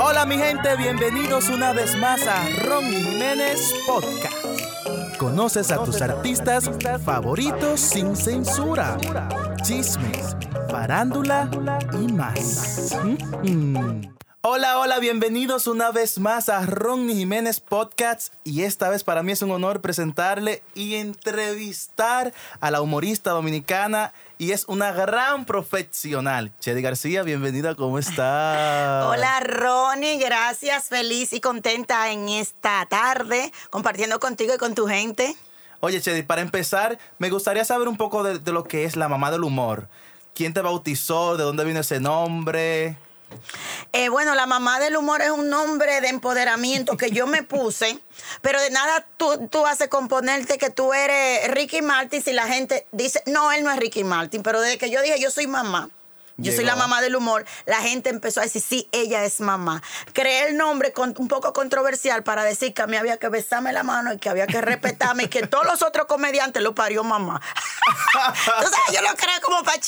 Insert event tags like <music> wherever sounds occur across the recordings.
Hola mi gente, bienvenidos una vez más a Ron Jiménez Podcast. Conoces a tus artistas favoritos sin censura, chismes, farándula y más. Mm. Hola, hola, bienvenidos una vez más a Ronnie Jiménez Podcast y esta vez para mí es un honor presentarle y entrevistar a la humorista dominicana y es una gran profesional. Chedi García, bienvenida, ¿cómo está? Hola Ronnie, gracias, feliz y contenta en esta tarde compartiendo contigo y con tu gente. Oye Chedi, para empezar, me gustaría saber un poco de, de lo que es la mamá del humor. ¿Quién te bautizó? ¿De dónde vino ese nombre? Eh, bueno, la mamá del humor es un nombre de empoderamiento que yo me puse, <laughs> pero de nada tú, tú haces componerte que tú eres Ricky Martin si la gente dice, no, él no es Ricky Martin, pero desde que yo dije yo soy mamá, yo soy la mamá del humor. La gente empezó a decir, sí, ella es mamá. Creé el nombre con, un poco controversial para decir que a mí había que besarme la mano y que había que respetarme y que todos los otros comediantes lo parió mamá. <laughs> Entonces yo lo creo como para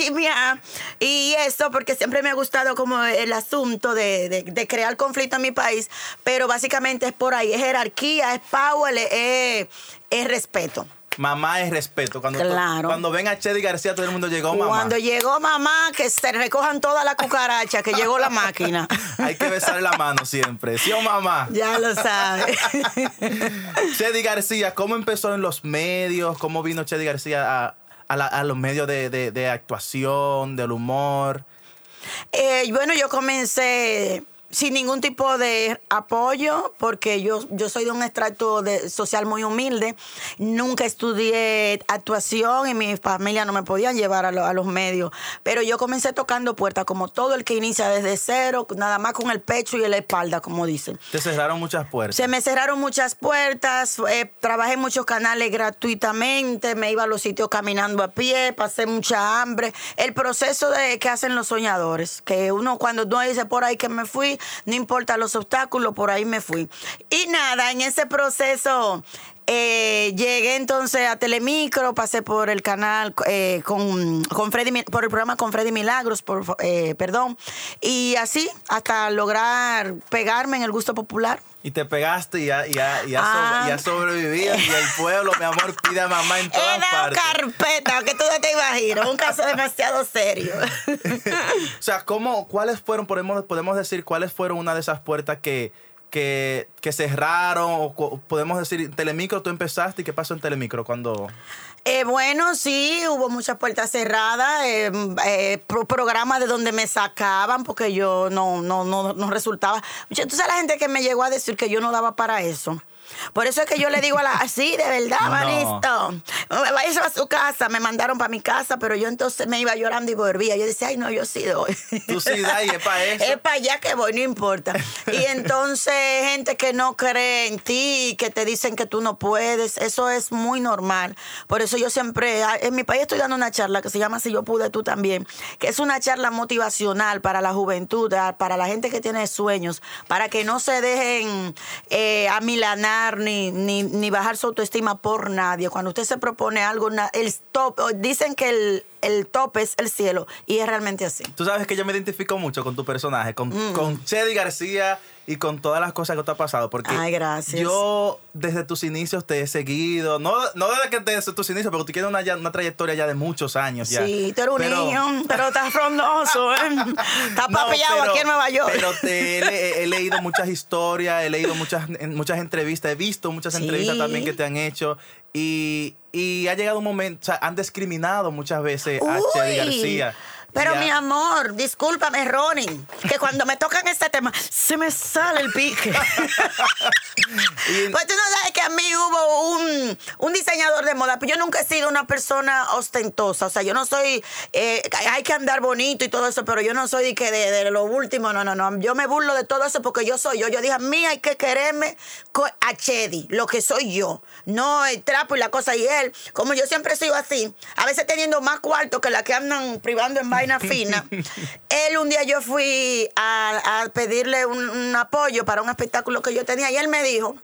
Y eso porque siempre me ha gustado como el asunto de, de, crear conflicto en mi país. Pero básicamente es por ahí, es jerarquía, es power, es, es respeto. Mamá es respeto. Cuando, cuando ven a Chedi García, todo el mundo llegó mamá. Cuando llegó mamá, que se recojan toda la cucaracha, que llegó la <laughs> máquina. Hay que besarle la mano siempre. ¿Sí o mamá? Ya lo sabes. <laughs> Chedi García, ¿cómo empezó en los medios? ¿Cómo vino Chedi García a, los medios de, actuación, del humor? Eh, bueno, yo comencé sin ningún tipo de apoyo, porque yo, yo soy de un extracto de, social muy humilde. Nunca estudié actuación y mi familia no me podían llevar a, a, los medios. Pero yo comencé tocando puertas, como todo el que inicia desde cero, nada más con el pecho y la espalda, como dicen. Te cerraron muchas puertas. Se me cerraron muchas puertas. Eh, trabajé en muchos canales gratuitamente. Me iba a los sitios caminando a pie. Pasé mucha hambre. El proceso de que hacen los soñadores, que uno cuando uno dice por ahí que me fui, no importa los obstáculos, por ahí me fui. Y nada, en ese proceso eh, llegué entonces a Telemicro, pasé por el canal eh, con, con Freddy, por el programa con Freddy Milagros, por, eh, perdón, y así hasta lograr pegarme en el gusto popular. Y te pegaste y ya, ya, ya, ah. sobrevivías y el pueblo, mi amor, pide a mamá en <laughs> todas He dado carpeta, que tú no te imaginas, un caso demasiado serio. <laughs> o sea, ¿cómo, ¿cuáles fueron, podemos, podemos decir, cuáles fueron una de esas puertas que que, que cerraron? O podemos decir, Telemicro, tú empezaste y qué pasó en Telemicro cuando... Eh, bueno, sí, hubo muchas puertas cerradas, eh, eh, programas de donde me sacaban porque yo no, no, no, no resultaba. Sabes la gente que me llegó a decir que yo no daba para eso. Por eso es que yo le digo a la, sí, de verdad, no. Váyase a su casa. Me mandaron para mi casa, pero yo entonces me iba llorando y volvía. Yo decía, ay, no, yo sí doy. Tú sí das y es para eso. <laughs> Es para allá que voy, no importa. Y <laughs> entonces, gente que no cree en ti, que te dicen que tú no puedes, eso es muy normal. Por eso yo siempre, ah, en mi país estoy dando una charla que se llama Si yo pude, tú también, que es una charla motivacional para la juventud, ah, para la gente que tiene sueños, para que no se dejen eh, amilanar ni, ni, ni, bajar su autoestima por nadie. Cuando usted se propone algo, el top, dicen que el, el top es el cielo y es realmente así. Tú sabes que yo me identifico mucho con tu personaje, con, mm. con Chedi García y con todas las cosas que te ha pasado. Porque Ay, gracias. yo desde tus inicios te he seguido. No, no desde que desde tus inicios, porque tú tienes una, una trayectoria ya de muchos años. Ya. Sí, tú eres un niño, pero estás frondoso. ¿eh? <laughs> Estás papillado aquí en Nueva York. Pero te he, leído muchas historias, he leído muchas, muchas entrevistas, he visto muchas entrevistas también que te han hecho. Y, y ha llegado un momento, o sea, han discriminado muchas veces a Chedi García. Pero mi amor, discúlpame, Ronnie, que cuando me tocan este tema, se me sale el pique. <laughs> pues tú no sabes que a mí hubo un, un, diseñador de moda, pero yo nunca he sido una persona ostentosa. O sea, yo no soy, eh, hay que andar bonito y todo eso, pero yo no soy de que de, lo último, no, no, no. Yo me burlo de todo eso porque yo soy yo. Yo dije, a mí hay que quererme a Chedi, lo que soy yo. No el trapo y la cosa. Y él, como yo siempre he sido así, a veces teniendo más cuarto que la que andan privando en vaina <laughs> fina. él un día yo fui a, pedirle un, apoyo para un espectáculo que yo tenía y él me dijo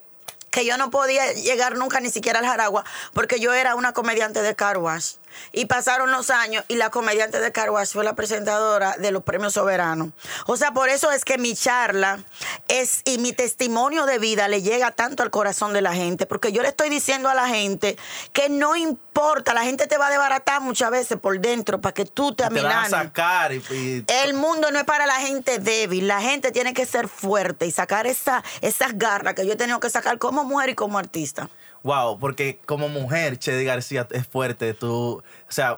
que yo no podía llegar nunca ni siquiera al Jaragua porque yo era una comediante de car Y pasaron los años y la comediante de Carwash fue la presentadora de los premios soberanos. O sea, por eso es que mi charla es y mi testimonio de vida le llega tanto al corazón de la gente, porque yo le estoy diciendo a la gente que no importa, la gente te va a desbaratar muchas veces por dentro para que tú te Te van a amilanes. sacar y, y- El mundo no es para la gente débil, la gente tiene que ser fuerte y sacar esa, esas garras que yo he tenido que sacar como mujer y como artista. Wow, porque como mujer, Chedi García es fuerte. Tú, o sea,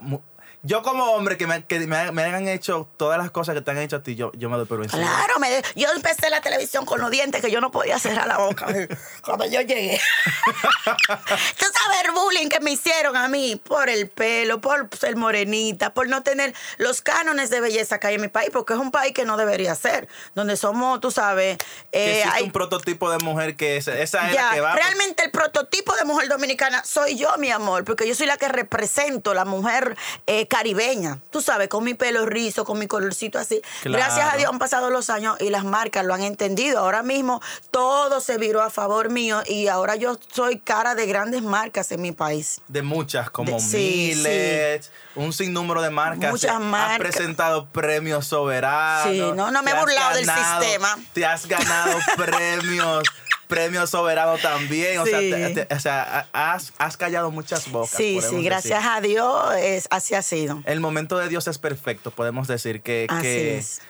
yo como hombre que me, que me, me hayan hecho todas las cosas que te han hecho a ti, yo, yo me doy por vencido. Claro, me yo empecé la televisión con los dientes que yo no podía cerrar la boca <laughs> cuando yo llegué. <laughs> Tú sabes el bullying que me hicieron a mí por el pelo, por ser morenita, por no tener los cánones de belleza que hay en mi país, porque es un país que no debería ser, donde somos, tú sabes, eh, existe hay- un prototipo de mujer que es, esa es ya, la que va. realmente el prototipo de mujer dominicana soy yo, mi amor, porque yo soy la que represento la mujer eh, caribeña. Tú sabes, con mi pelo rizo, con mi colorcito así. Claro. Gracias a Dios han pasado los años y las marcas lo han entendido. Ahora mismo todo se viró a favor mío y ahora yo soy cara de grandes marcas en mi país. De muchas, como De- sí, Miles, un sinnúmero de marcas. Muchas Has marcas. presentado premios soberanos. Sí, no, no me he has burlado del sistema. Te has ganado <laughs> premios, premios soberanos también. O sea, te- te- o sea, has, has callado muchas bocas. Sí, sí, gracias decir. a Dios es, así ha sido. El momento de Dios es perfecto, podemos decir que, Así que, es.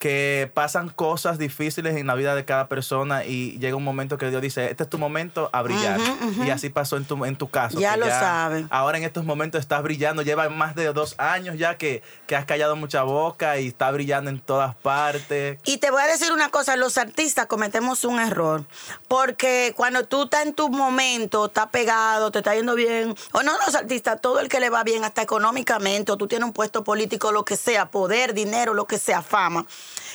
Que pasan cosas difíciles en la vida de cada persona y llega un momento que Dios dice, este es tu momento a brillar. Y así pasó en tu, en tu caso. Ya lo sabe. Ahora en estos momentos estás brillando, lleva más de dos años ya que, que has callado mucha boca y está brillando en todas partes. Y te voy a decir una cosa, los artistas cometemos un error, porque cuando tú estás en tu momento, estás pegado, te está yendo bien, o no los artistas, todo el que le va bien, hasta económicamente, o tú tienes un puesto político, lo que sea, poder, dinero, lo que sea, fama.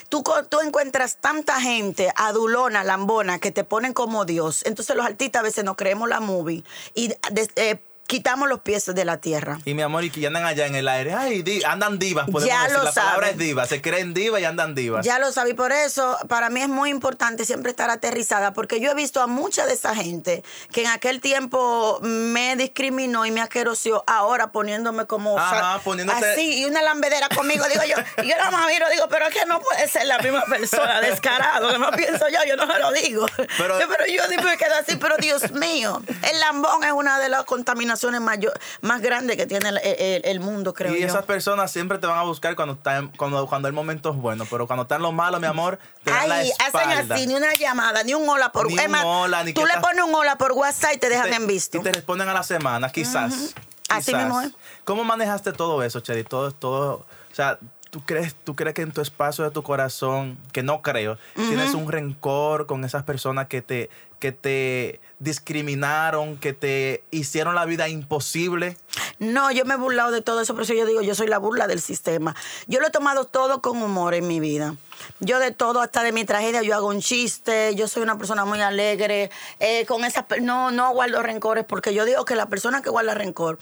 Tú, tú encuentras tanta gente adulona, lambona, que te ponen como Dios. Entonces los artistas a veces nos creemos la movie y eh, quitamos los pies de la tierra. Y mi amor, y que andan allá en el aire. Ay, di- andan divas, podemos Ya decir. lo La palabra saben. es diva. Se creen divas y andan divas. Ya lo sabí, por eso para mí es muy importante siempre estar aterrizada, porque yo he visto a mucha de esa gente que en aquel tiempo me discriminó y me asquerosió, ahora poniéndome como Ajá, poniéndote- así y una lambedera conmigo, digo yo, y yo la más miro, digo, pero es que no puede ser la misma persona, descarado, que no pienso yo, yo no se lo digo. Pero- Yo, Pero, yo digo, me quedo así, pero Dios mío, el lambón es una de las contaminaciones mayor, más grandes que tiene el, el- el mundo, creo Y yo. esas personas siempre te van a buscar cuando, está en- cuando, cuando el momento es bueno, pero cuando está en lo malo, mi amor, te dan la Ay, hacen así, ni una llamada, ni un hola por Ni un hola, ni Tú que le pones un hola por WhatsApp y te dejan Te- en visto. Y te responden a la semana, quizás. Así quizás. mismo es. ¿Cómo manejaste todo eso, Chedi? Todo, todo, o sea, ¿tú crees, ¿tú crees que en tu espacio de tu corazón, que no creo, tienes un rencor con esas personas que te, que te discriminaron, que te hicieron la vida imposible? No, yo me he burlado de todo eso, por eso yo digo, yo soy la burla del sistema. Yo lo he tomado todo con humor en mi vida. Yo de todo, hasta de mi tragedia, yo hago un chiste, yo soy una persona muy alegre, eh, con per- no, no guardo rencores, porque yo digo que la persona que guarda rencor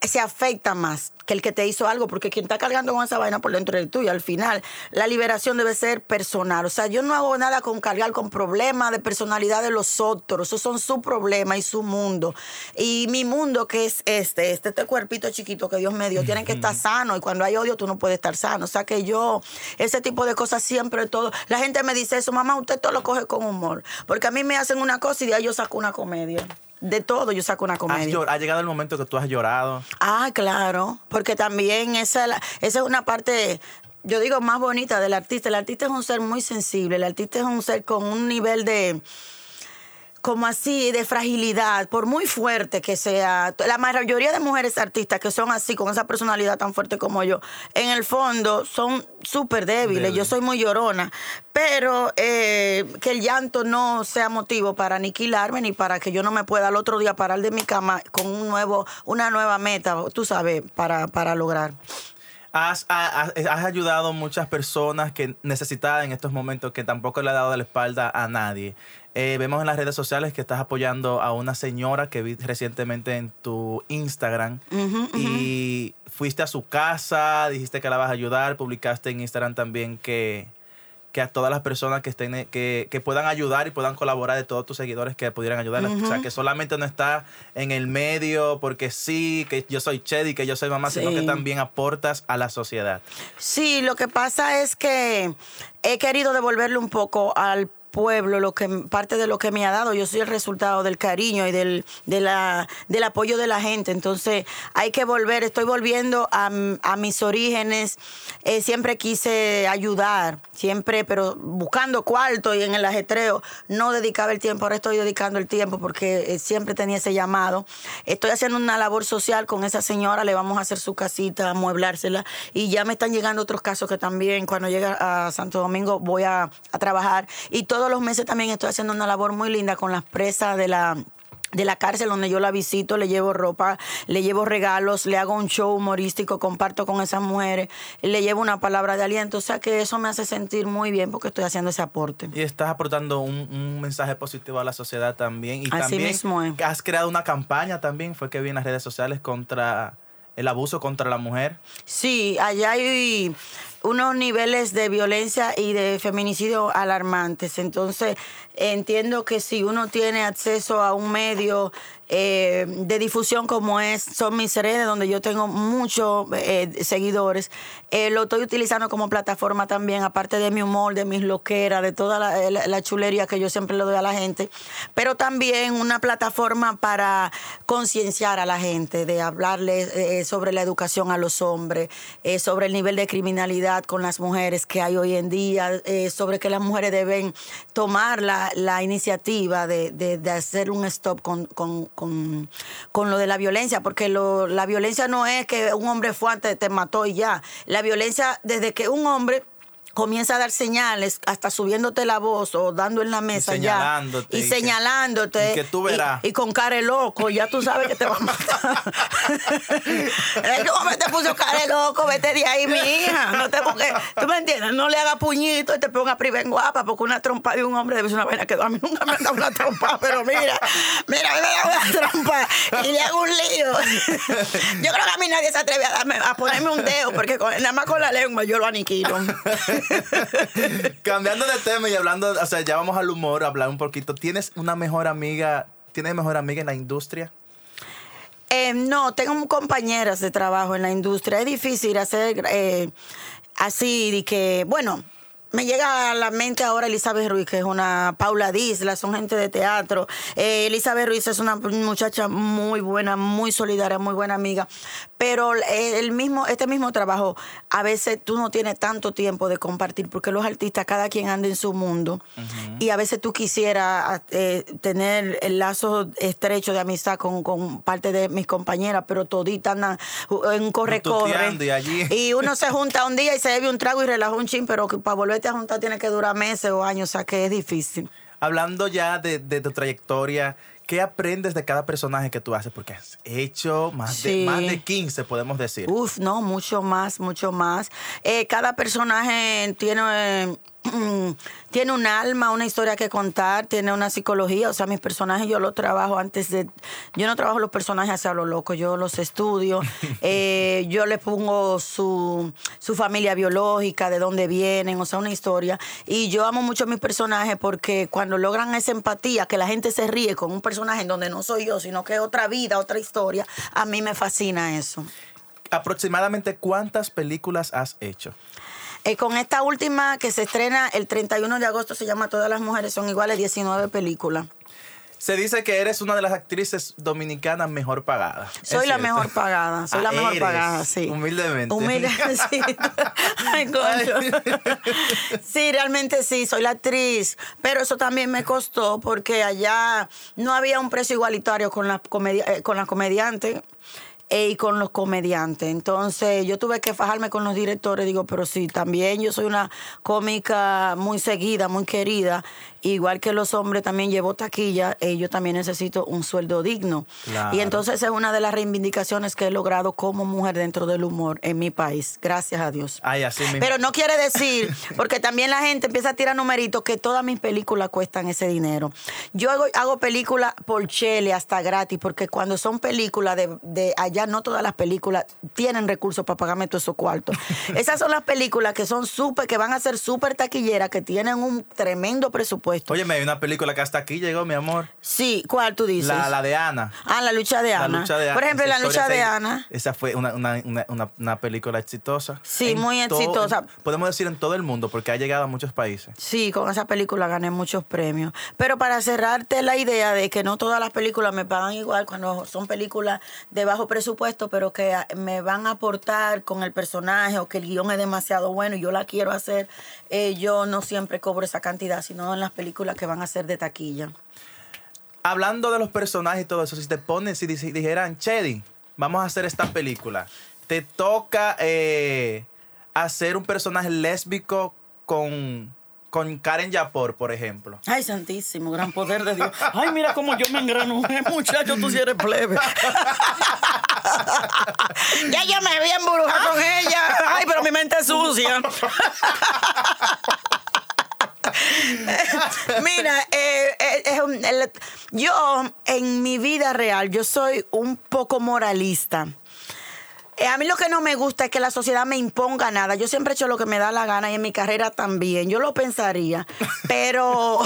se afecta más que el que te hizo algo, porque quien está cargando con esa vaina por dentro de tú y al final la liberación debe ser personal. O sea, yo no hago nada con cargar con problemas de personalidad de los otros, esos son su problema y su mundo. Y mi mundo que es este, este, este cuerpito chiquito que Dios me dio, tienen que estar sano y cuando hay odio tú no puedes estar sano. O sea que yo, ese tipo de cosas siempre todo, la gente me dice eso, mamá, usted todo lo coge con humor, porque a mí me hacen una cosa y de ahí yo saco una comedia. De todo yo saco una ¿Has comedia. ha llegado el momento que tú has llorado. Ah, claro, porque también esa, la- esa es una parte, yo digo, más bonita del artista. El artista es un ser muy sensible, el artista es un ser con un nivel de, como así, de fragilidad, por muy fuerte que sea. La mayoría de mujeres artistas que son así, con esa personalidad tan fuerte como yo, en el fondo son súper débiles. Débil. Yo soy muy llorona. Pero eh, que el llanto no sea motivo para aniquilarme ni para que yo no me pueda al otro día parar de mi cama con un nuevo, una nueva meta, tú sabes, para, para lograr. Has, ha- has- has ayudado a muchas personas que necesitaban en estos momentos que tampoco le ha dado la espalda a nadie. Eh, vemos en las redes sociales que estás apoyando a una señora que vi recientemente en tu Instagram y fuiste a su casa, dijiste que la vas a ayudar, publicaste en Instagram también que, que a todas las personas que estén que, que puedan ayudar y puedan colaborar de todos tus seguidores que pudieran ayudar. O sea, que solamente no está en el medio porque sí, que yo soy Chedi, que yo soy mamá, sino que también aportas a la sociedad. Sí, lo que pasa es que he querido devolverle un poco al pueblo, lo que parte de lo que me ha dado, yo soy el resultado del cariño y del, del apoyo de la gente. Entonces hay que volver, estoy volviendo a, a mis orígenes. Eh, siempre quise ayudar, siempre, pero buscando cuarto y en el ajetreo, no dedicaba el tiempo, ahora estoy dedicando el tiempo porque eh, siempre tenía ese llamado. Estoy haciendo una labor social con esa señora, le vamos a hacer su casita, amueblársela y ya me están llegando otros casos que también cuando llega a Santo Domingo voy a, a trabajar y todo todos los meses también estoy haciendo una labor muy linda con las presas de la de la cárcel donde yo la visito, le llevo ropa, le llevo regalos, le hago un show humorístico, comparto con esas mujeres, le llevo una palabra de aliento. O sea que eso me hace sentir muy bien porque estoy haciendo ese aporte. Y estás aportando un, mensaje positivo a la sociedad también. Y Así también mismo has creado una campaña también, fue que vi en las redes sociales contra el abuso contra la mujer. Sí, allá hay unos niveles de violencia y de feminicidio alarmantes. Entonces, entiendo que si uno tiene acceso a un medio eh, de difusión como es son mis redes, donde yo tengo muchos eh, seguidores, eh, lo estoy utilizando como plataforma también, aparte de mi humor, de mis loqueras, de toda la, chulería que yo siempre le doy a la gente, pero también una plataforma para concienciar a la gente, de hablarles sobre la educación a los hombres, sobre el nivel de criminalidad con las mujeres que hay hoy en día, sobre que las mujeres deben tomar la, iniciativa de, hacer un stop con con, lo de la violencia, porque lo, la violencia no es que un hombre fue antes, te mató y ya. La violencia, desde que un hombre comienza a dar señales, hasta subiéndote la voz o dando en la mesa y ya. Y, señalándote. Y que tú verás. Y, con cara loco, ya tú sabes que te va a matar. <laughs> Hombre te puso cara loco, vete de ahí, mi hija. No te porque, tú me entiendes, no le haga puñito y te ponga priven guapa, porque una trompa de un hombre debe ser una pena que a mí nunca me han dado una trompa, pero mira, mira, me da una trompa y le hago un lío. Yo creo que a mí nadie se atreve a, darme, a ponerme un dedo, porque nada más con la lengua yo lo aniquilo. <laughs> Cambiando de tema y hablando, o sea, ya vamos al humor, hablar un poquito. ¿Tienes una mejor amiga, tienes mejor amiga en la industria? Eh, no, tengo compañeras de trabajo en la industria. Es difícil hacer eh, así de que, bueno, me llega a la mente ahora Elizabeth Ruiz, que es una Paula Disla, son gente de teatro. Eh, Elizabeth Ruiz es una muchacha muy buena, muy solidaria, muy buena amiga. Pero eh, el mismo, este mismo trabajo, a veces tú no tienes tanto tiempo de compartir, porque los artistas, cada quien anda en su mundo. Y a veces tú quisieras eh, tener el lazo estrecho de amistad con, parte de mis compañeras, pero toditas andan en corre-corre. Y, y uno se junta un día y se bebe un trago y relaja un chin, pero para volver esta junta tiene que durar meses o años, o sea que es difícil. Hablando ya de, tu trayectoria, ¿qué aprendes de cada personaje que tú haces? Porque has hecho más, de, más de 15, podemos decir. Uf, no, mucho más, mucho más. Eh, cada personaje tiene... tiene un alma, una historia que contar, tiene una psicología. O sea, mis personajes yo los trabajo antes de. Yo no trabajo los personajes hacia lo loco, yo los estudio. <laughs> Eh, yo les pongo su, su familia biológica, de dónde vienen, o sea, una historia. Y yo amo mucho a mis personajes porque cuando logran esa empatía, que la gente se ríe con un personaje en donde no soy yo, sino que es otra vida, otra historia, a mí me fascina eso. ¿Aproximadamente cuántas películas has hecho? Eh, con esta última que se estrena el 31 de agosto, se llama Todas las mujeres son iguales, 19 películas. Se dice que eres una de las actrices dominicanas mejor pagadas. Soy la mejor pagada, soy la ah, mejor pagada, sí. Humildemente. Humildemente, <laughs> sí. <laughs> Ay, Sí, realmente sí, soy la actriz. Pero eso también me costó porque allá no había un precio igualitario con la, comedia, eh, con la comediante y con los comediantes. Entonces yo tuve que fajarme con los directores, digo, pero sí, también yo soy una cómica muy seguida, muy querida, igual que los hombres también llevo taquilla, eh, yo también necesito un sueldo digno. Y entonces es una de las reivindicaciones que he logrado como mujer dentro del humor en mi país, gracias a Dios. Ay, así Pero no quiere decir, <laughs> porque también la gente empieza a tirar numeritos, que todas mis películas cuestan ese dinero. Yo hago, películas por chele hasta gratis, porque cuando son películas de, de allá ya no todas las películas tienen recursos para pagarme todos esos cuartos. <laughs> Esas son las películas que son súper, que van a ser súper taquilleras, que tienen un tremendo presupuesto. Oye, me hay una película que hasta aquí llegó, mi amor. Sí, ¿cuál tú dices? La, la de Ana. Ah, la lucha de Ana. La lucha de Ana. Por ejemplo, la lucha de Ana. Esa fue una, una, una, una- película exitosa. Sí, muy exitosa. podemos decir en todo el mundo, porque ha llegado a muchos países. Sí, con esa película gané muchos premios. Pero para cerrarte la idea de que no todas las películas me pagan igual cuando son películas de bajo presupuesto, pero que a- me van a aportar con el personaje o que el guion es demasiado bueno y yo la quiero hacer, eh, yo no siempre cobro esa cantidad, sino en las películas que van a ser de taquilla. Hablando de los personajes y todo eso, si te ponen, si dijeran, Chedi, vamos a hacer esta película, te toca eh, hacer un personaje lésbico con, con Karen Yapor, por ejemplo. Ay, santísimo, gran poder de Dios. Ay, mira cómo yo me engranujé, <laughs> muchacho, tú si eres plebe. <laughs> ya yo me vi embrujada con ella. Ay, pero mi mente es sucia. Mira, eh, eh, yo en mi vida real, yo soy un poco moralista. Eh, a mí lo que no me gusta es que la sociedad me imponga nada. Yo siempre he hecho lo que me da la gana y en mi carrera también. Yo lo pensaría, <laughs> pero...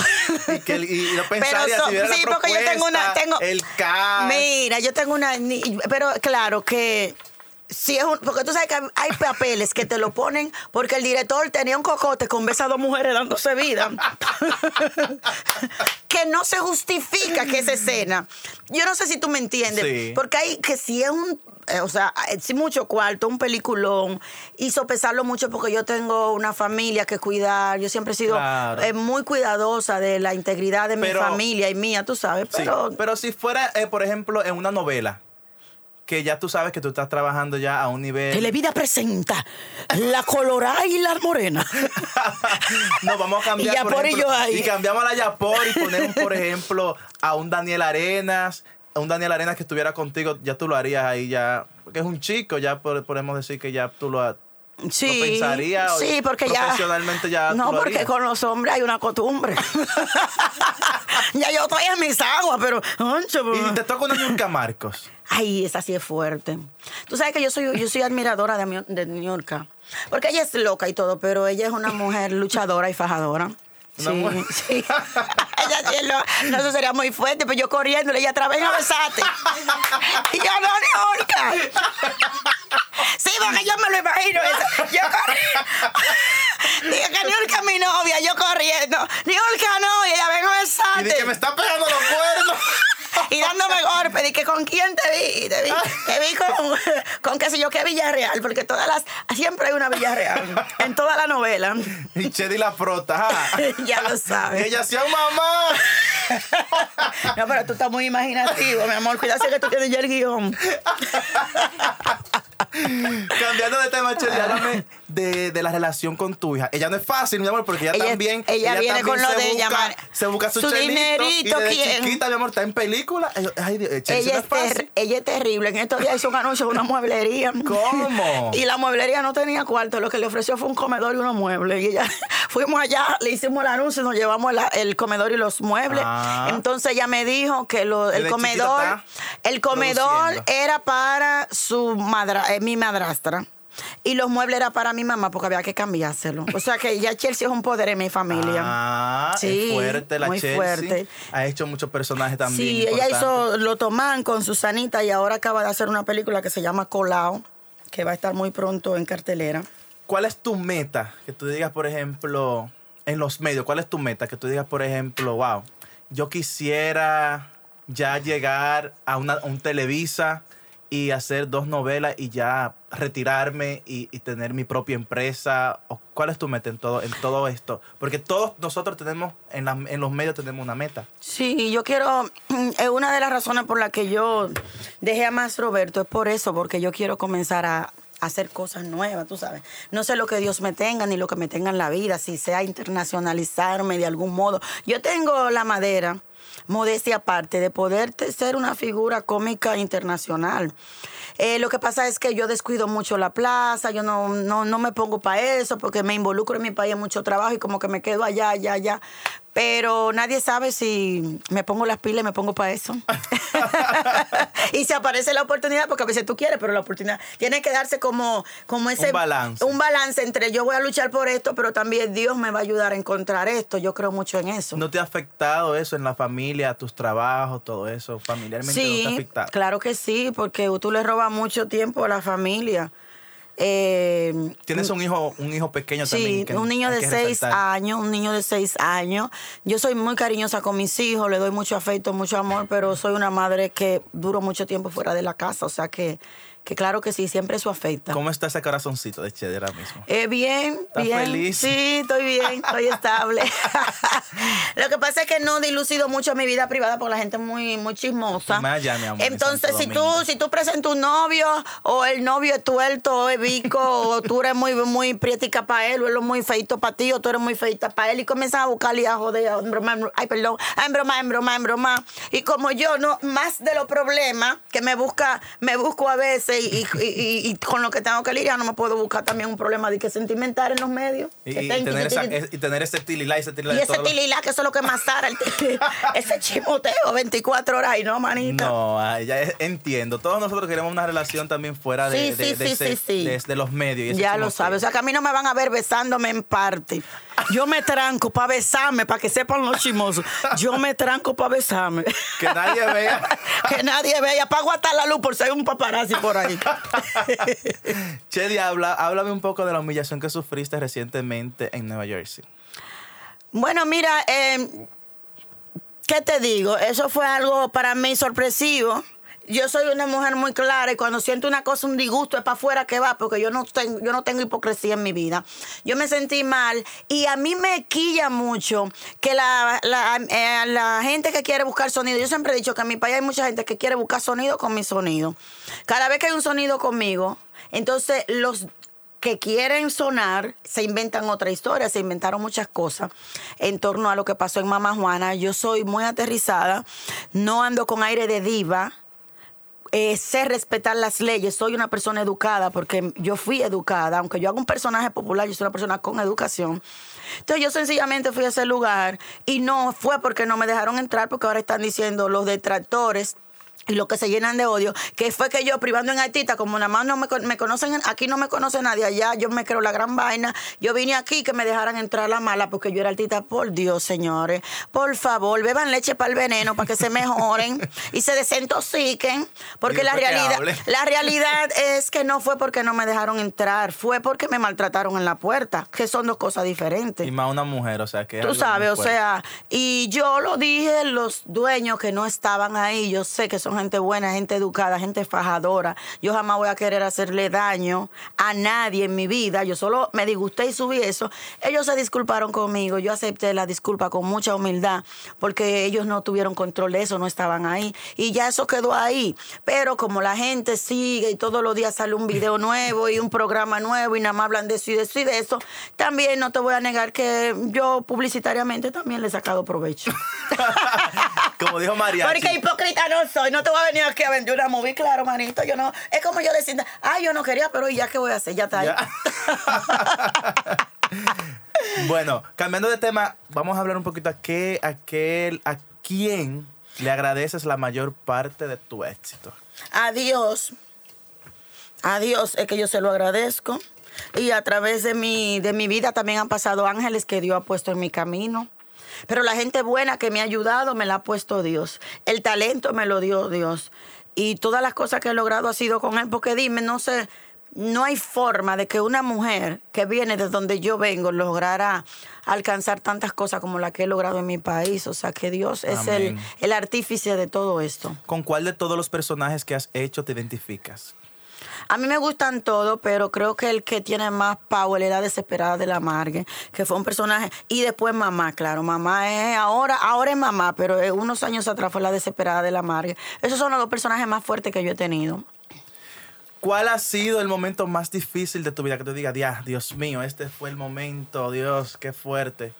Y, que, y no <laughs> Pero pensaría so- si sí, la porque yo tengo una- tengo- el cast. Mira, yo tengo una... Pero claro que... Si es un, porque tú sabes que hay- papeles que te lo ponen porque el director tenía un cocote con besas a dos mujeres dándose vida. <laughs> que no se justifica que esa escena. Yo no sé si tú me entiendes. Sí. Porque hay que si es un. Eh, o sea, eh, si mucho cuarto, un peliculón, hizo pesarlo mucho porque yo tengo una familia que cuidar. Yo siempre he sido Claro. eh, muy cuidadosa de la integridad de Pero- mi familia y mía, tú sabes. Sí, Pero, pero si fuera, eh, por ejemplo, en una novela, que ya tú sabes que tú estás trabajando ya a un nivel... Televida presenta La Colorada y la Morena. <laughs> no, vamos a cambiar. Y Yapor y ejemplo, yo ahí. Y cambiamos a la Yapor y ponemos, por ejemplo, a un Daniel Arenas. Un Daniel Arenas que estuviera contigo, ya tú lo harías ahí ya. Porque es un chico, ya podemos decir que ya tú lo, Sí, lo pensaría. o sí, porque ya profesionalmente ya no, porque harías. con los hombres hay una costumbre. <laughs> ya yo estoy en mis aguas, pero Y te toca una Nurka Marcos. Ay, esa sí es fuerte. Tú sabes que yo soy, yo soy admiradora de, de Niurka. Porque ella es loca y todo, pero ella es una mujer luchadora y fajadora. Sí, sí. <laughs> ella no, eso sería muy fuerte, pero yo corriéndole, ella atrás, ven a besarte. y yo, no, Niurka. Sí, porque yo me lo imagino. eso. Yo corriendo. <laughs> Dije que Niurka es mi novia, yo corriendo. Niurka no, y ella ven a Y besarte. de que me está pegando los cuernos. <laughs> y dándome <laughs> golpes. Dije, ¿con quién te vi? Te vi, te vi con, con qué sé yo, qué Villarreal, porque todas las, siempre hay una Villarreal, en toda la novela. y Chedi la frota. <laughs> ya lo sabes. Ella hacía mamá. No, pero tú estás muy imaginativo, mi amor. Cuidado que tú tienes ya el guion. <laughs> Cambiando de tema, Chedi, háblame de, de la relación con tu hija. Ella no es fácil, mi amor, porque ella, Ella- también. ella viene también con lo de busca, llamar- Se busca su, su dinerito, Y desde ¿quién? chiquita, mi amor, está en película. Ay, Dios, Ella no es, fácil. ella es terrible. En estos días hizo un anuncio de una mueblería. ¿Cómo? <laughs> Y la mueblería no tenía cuarto. Lo que le ofreció fue un comedor y unos muebles. Y ella, <laughs> fuimos allá, le hicimos el anuncio, nos llevamos la- el comedor y los muebles. Ah. Entonces ella me dijo que lo- el comedor, el comedor era para su madra, eh, mi madrastra. Y los muebles era para mi mamá porque había que cambiárselo. O sea que ya Chelsea es un poder en mi familia. Ah, Sí, es fuerte la muy Chelsea. fuerte. Ha hecho muchos personajes también. Sí, ella hizo Lotomán con Susanita y ahora acaba de hacer una película que se llama Colao, que va a estar muy pronto en cartelera. ¿Cuál es tu meta? Que tú digas, por ejemplo, en los medios, ¿cuál es tu meta? Que tú digas, por ejemplo, wow, yo quisiera ya llegar a, una, a un Televisa y hacer dos novelas y ya retirarme y, tener mi propia empresa. ¿O ¿Cuál es tu meta en todo, en todo esto? Porque todos nosotros tenemos, en, la- en los medios tenemos una meta. Sí, yo quiero, <clears throat> es una de las razones por las que yo dejé a más Roberto, es por eso, porque yo quiero comenzar a hacer cosas nuevas, tú sabes. No sé lo que Dios me tenga ni lo que me tenga en la vida, si sea internacionalizarme de algún modo. Yo tengo la madera, modestia aparte, de poder ser una figura cómica internacional. Eh, lo que pasa es que yo descuido mucho la plaza, yo no, no, no me pongo para eso porque me involucro en mi país en mucho trabajo y como que me quedo allá, allá, allá. Pero nadie sabe si me pongo las pilas y me pongo para eso. <laughs> <laughs> y si aparece la oportunidad, porque a veces tú quieres, pero la oportunidad tiene que darse como, como ese Un balance. un balance entre yo voy a luchar por esto, pero también Dios me va a ayudar a encontrar esto. Yo creo mucho en eso. ¿No te ha afectado eso en la familia, tus trabajos, todo eso? Familiarmente no te ha Sí, afectado. claro que sí, porque tú le robas mucho tiempo a la familia. Eh, Tienes un hijo, un hijo pequeño también. Sí, un niño de seis resaltar. años, un niño de seis años. Yo soy muy cariñosa con mis hijos, le doy mucho afecto, mucho amor, pero soy una madre que duro mucho tiempo fuera de la casa, o sea que, que claro que sí, siempre eso afecta. ¿Cómo está ese corazoncito de Chedi ahora mismo? Eh, bien, ¿Estás bien. feliz? Sí, estoy bien, estoy <laughs> estable. <laughs> Lo que pasa es que no dilucido mucho mi vida privada porque la gente es muy, muy chismosa. Más allá, mi amor, en Entonces, si tú, si tú presentas un novio, o el novio es tuerto, o es bico, <laughs> o tú eres muy, muy prietica para él, o él es muy feito para ti, o tú eres muy feita para él, y comienzas a buscarle y a joder, en broma, en broma, ay, perdón, en broma, en broma, en broma. Y como yo, no, más de los problemas que me busca, me busco a veces, y, y- y- y con lo que tengo que lidiar, no me puedo buscar también un problema de que sentimental en los medios. Y, que y tener esa, y- y tener ese tililá y ese tililá y ese tililá, que eso es lo que más sara, <laughs> ese chimoteo 24 horas y no, manita. No, ay, ya entiendo. Todos nosotros queremos una relación también fuera de, Sí, de- sí, de sí, ese- sí, sí. de- de los medios. y ese Ya lo sabes. O sea, que a mí no me van a ver besándome en parte. Yo me tranco para besarme, para que sepan los chimosos. Yo me tranco para besarme. Que nadie vea. <laughs> que nadie vea. Para aguantar la luz por si hay un paparazzi por ahí. <laughs> Chedi, habla, háblame un poco de la humillación que sufriste recientemente en Nueva Jersey. bueno, mira, eh, ¿qué te digo? Eso fue algo para mí sorpresivo. Yo soy una mujer muy clara y cuando siento una cosa, un disgusto, es para afuera que va, porque yo no, tengo, yo no tengo hipocresía en mi vida. Yo me sentí mal y a mí me quilla mucho que la, eh, la gente que quiere buscar sonido, yo siempre he dicho que en mi país hay mucha gente que quiere buscar sonido con mi sonido. Cada vez que hay un sonido conmigo, entonces los que quieren sonar se inventan otra historia, se inventaron muchas cosas en torno a lo que pasó en Mamá Juana. Yo soy muy aterrizada, no ando con aire de diva. Eh, sé respetar las leyes, soy una persona educada porque yo fui educada, aunque yo hago un personaje popular, yo soy una persona con educación. Entonces yo sencillamente fui a ese lugar y no fue porque no me dejaron entrar, porque ahora están diciendo los detractores y los que se llenan de odio, que fue que yo privando en artista, como nada más no me, me conocen, aquí no me conoce nadie, allá yo me creo la gran vaina, yo vine aquí que me dejaran entrar la mala porque yo era artista, por Dios, señores, por favor, beban leche para el veneno, para que se mejoren <laughs> y se desintoxiquen, porque la realidad, la realidad es que no fue porque no me dejaron entrar, fue porque me maltrataron en la puerta, que son dos cosas diferentes. Y más una mujer, o sea que. Tú sabes, o sea, y yo lo dije, los dueños que no estaban ahí, yo sé que son gente buena, gente educada, gente fajadora. Yo jamás voy a querer hacerle daño a nadie en mi vida. Yo solo me disgusté y subí eso. Ellos se disculparon conmigo, yo acepté la disculpa con mucha humildad, porque ellos no tuvieron control de eso, no estaban ahí. Y ya eso quedó ahí. Pero como la gente sigue y todos los días sale un video <laughs> nuevo y un programa nuevo y nada más hablan de eso y de eso y de eso, también no te voy a negar que yo publicitariamente también le he sacado provecho. <laughs> Como dijo María. Porque hipócrita no soy, no te voy a venir aquí a vender una movie, claro, manito, yo no, es como yo decir, ay, yo no quería, pero ¿y ya qué voy a hacer? Ya está ahí. <laughs> bueno, cambiando de tema, vamos a hablar un poquito a qué, a qué, a quién le agradeces la mayor parte de tu éxito. Adiós. Adiós, es que yo se lo agradezco. Y a través de mi, de mi vida también han pasado ángeles que Dios ha puesto en mi camino. Pero la gente buena que me ha ayudado me la ha puesto Dios. El talento me lo dio Dios. Y todas las cosas que he logrado ha sido con Él. Porque dime, no sé, no hay forma de que una mujer que viene de donde yo vengo lograra alcanzar tantas cosas como la que he logrado en mi país. O sea que Dios es el, el artífice de todo esto. ¿Con cuál de todos los personajes que has hecho te identificas? A mí me gustan todos, pero creo que el que tiene más power es la desesperada de la Margue, que fue un personaje. Y después mamá, claro. Mamá es ahora, ahora es mamá, pero unos años atrás fue la desesperada de la Margue. Esos son los dos personajes más fuertes que yo he tenido. ¿Cuál ha sido el momento más difícil de tu vida? Que tú digas, "Dia, Dios mío, este fue el momento, Dios, qué fuerte.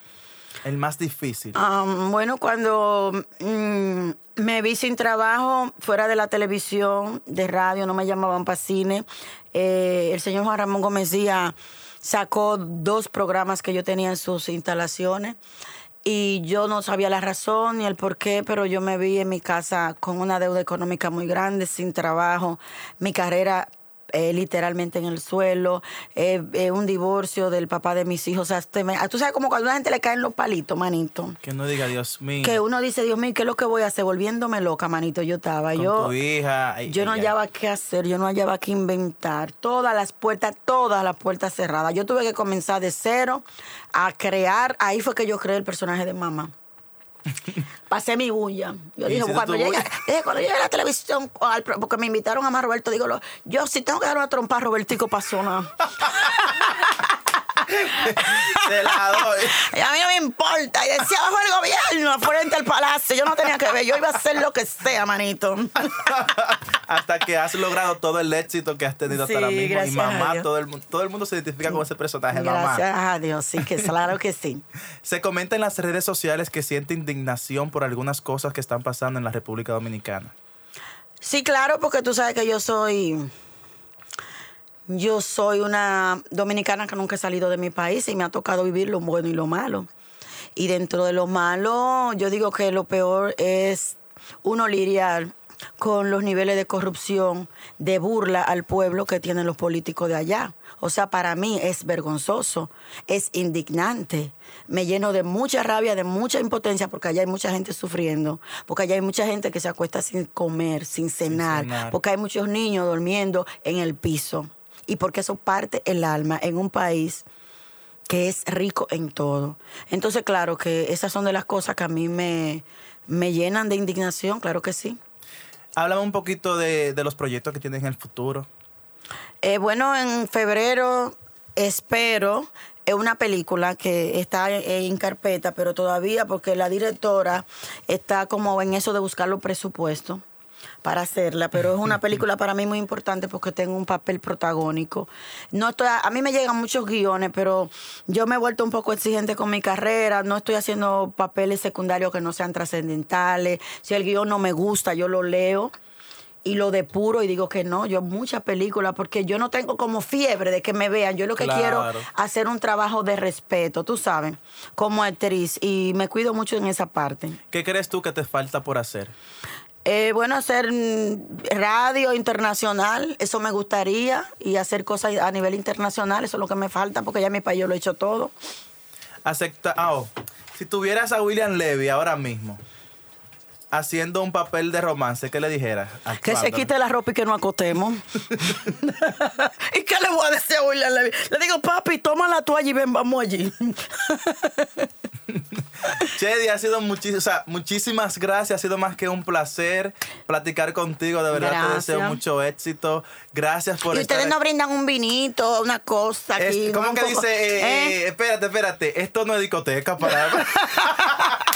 El más difícil. Bueno, cuando mm, me vi sin trabajo fuera de la televisión, de radio, no me llamaban para cine, eh, el señor Juan Ramón Gómez Díaz sacó dos programas que yo tenía en sus instalaciones. y yo no sabía la razón ni el por qué, pero yo me vi en mi casa con una deuda económica muy grande, sin trabajo, mi carrera eh, literalmente en el suelo, eh, eh, un divorcio del papá de mis hijos. O sea, este me- tú sabes como cuando a la gente le caen los palitos, manito. Que no diga Dios mío. Que uno dice, Dios mío, ¿qué es lo que voy a hacer? Volviéndome loca, manito. Yo estaba, con yo... tu hija. Yo no hallaba qué hacer, yo no hallaba qué inventar. Todas las puertas, todas las puertas cerradas. Yo tuve que comenzar de cero a crear. Ahí fue que yo creé el personaje de mamá. Pasé mi bulla. Yo dije, ¿Hiciste cuando llegue, dije, cuando llegue a la televisión, porque me invitaron a más Roberto, digo, yo si tengo que dar una trompa a Robertico pasó nada. <laughs> Te la doy. Y <laughs> a mí no me importa. Y decía, bajo el gobierno, frente al palacio. Yo no tenía que ver, yo iba a hacer lo que sea, manito. <laughs> hasta que has logrado todo el éxito que has tenido hasta Sí, ahora mismo. Y gracias mamá, todo el, todo el mundo se identifica con ese personaje, mamá. Gracias a Dios, sí, que claro que sí. <laughs> Se comenta en las redes sociales que siente indignación por algunas cosas que están pasando en la República Dominicana. Sí, claro, porque tú sabes que yo soy. Yo soy una dominicana que nunca he salido de mi país y me ha tocado vivir lo bueno y lo malo. Y dentro de lo malo, yo digo que lo peor es uno lidiar con los niveles de corrupción, de burla al pueblo que tienen los políticos de allá. O sea, para mí es vergonzoso, es indignante. Me lleno de mucha rabia, de mucha impotencia, porque allá hay mucha gente sufriendo, porque allá hay mucha gente que se acuesta sin comer, sin cenar, cenar. porque hay muchos niños durmiendo en el piso. Y porque eso parte el alma en un país que es rico en todo. Entonces, claro que esas son de las cosas que a mí me, me llenan de indignación, claro que sí. Háblame un poquito de, de los proyectos que tienes en el futuro. Eh, bueno, en febrero espero es una película que está en, en carpeta, pero todavía porque la directora está como en eso de buscar los presupuestos para hacerla, pero es una <laughs> película para mí muy importante porque tengo un papel protagónico. No estoy, a mí me llegan muchos guiones, pero yo me he vuelto un poco exigente con mi carrera, no estoy haciendo papeles secundarios que no sean trascendentales. Si el guion no me gusta, yo lo leo y lo depuro y digo que no, yo muchas películas, porque yo no tengo como fiebre de que me vean. Yo lo que Claro. quiero hacer un trabajo de respeto, tú sabes, como actriz, y me cuido mucho en esa parte. ¿Qué crees tú que te falta por hacer? Eh, bueno, hacer mm, radio internacional, eso me gustaría, y hacer cosas a nivel internacional, eso es lo que me falta, porque ya en mi país yo lo he hecho todo. Acepta. ah, oh, si tuvieras a William Levy ahora mismo haciendo un papel de romance, ¿qué le dijeras? Que se quite la ropa y que no acotemos. <laughs> ¿Y qué le voy a decir a William Levy? Le digo, papi, toma la toalla y ven, vamos allí. <laughs> Chedi, ha sido o sea, muchísimas gracias. Ha sido más que un placer platicar contigo. De verdad te deseo mucho éxito. Gracias por y estar ustedes no brindan un vinito, una cosa Es- aquí. ¿Cómo que poco- dice? eh, ¿Eh? eh, espérate, espérate. Esto no es discoteca para. <laughs>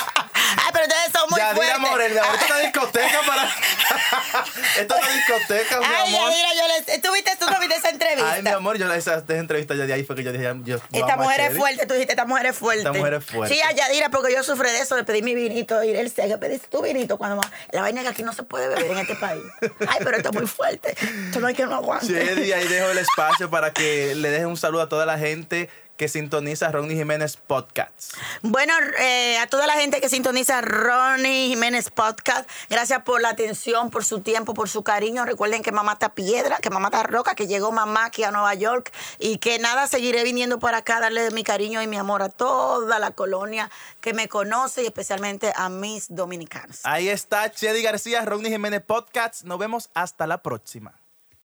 Ay, pero ustedes son muy Yadira fuertes. Morel, ahorita es una discoteca para. <laughs> Esto no es discoteca, mi Ay, amor. Yadira, yo les... ¿Tú viste, tú no viste esa entrevista? Ay, mi amor, yo la esa esa entrevista ya de ahí fue que yo dije, yo, Esta mujer es fuerte, tú dijiste, esta mujer es fuerte. Esta mujer es fuerte. Sí, a Yadira, porque yo sufrí de eso, de pedir mi vinito, y él se que pediste tu vinito cuando la vaina que aquí no se puede beber en este país. Ay, pero esto es muy fuerte. Esto no hay que no aguante. Chedi, ahí dejo el espacio para que le dejes un saludo a toda la gente que sintoniza Ronnie Jiménez Podcast. Bueno, eh, a toda la gente que sintoniza Ronnie Jiménez Podcast, gracias por la atención, por su tiempo, por su cariño. Recuerden que mamá está piedra, que mamá está roca, que llegó mamá aquí a Nueva York y que nada, seguiré viniendo por acá a darle mi cariño y mi amor a toda la colonia que me conoce y especialmente a mis dominicanos. Ahí está Chedi García, Ronnie Jiménez Podcast. Nos vemos hasta la próxima.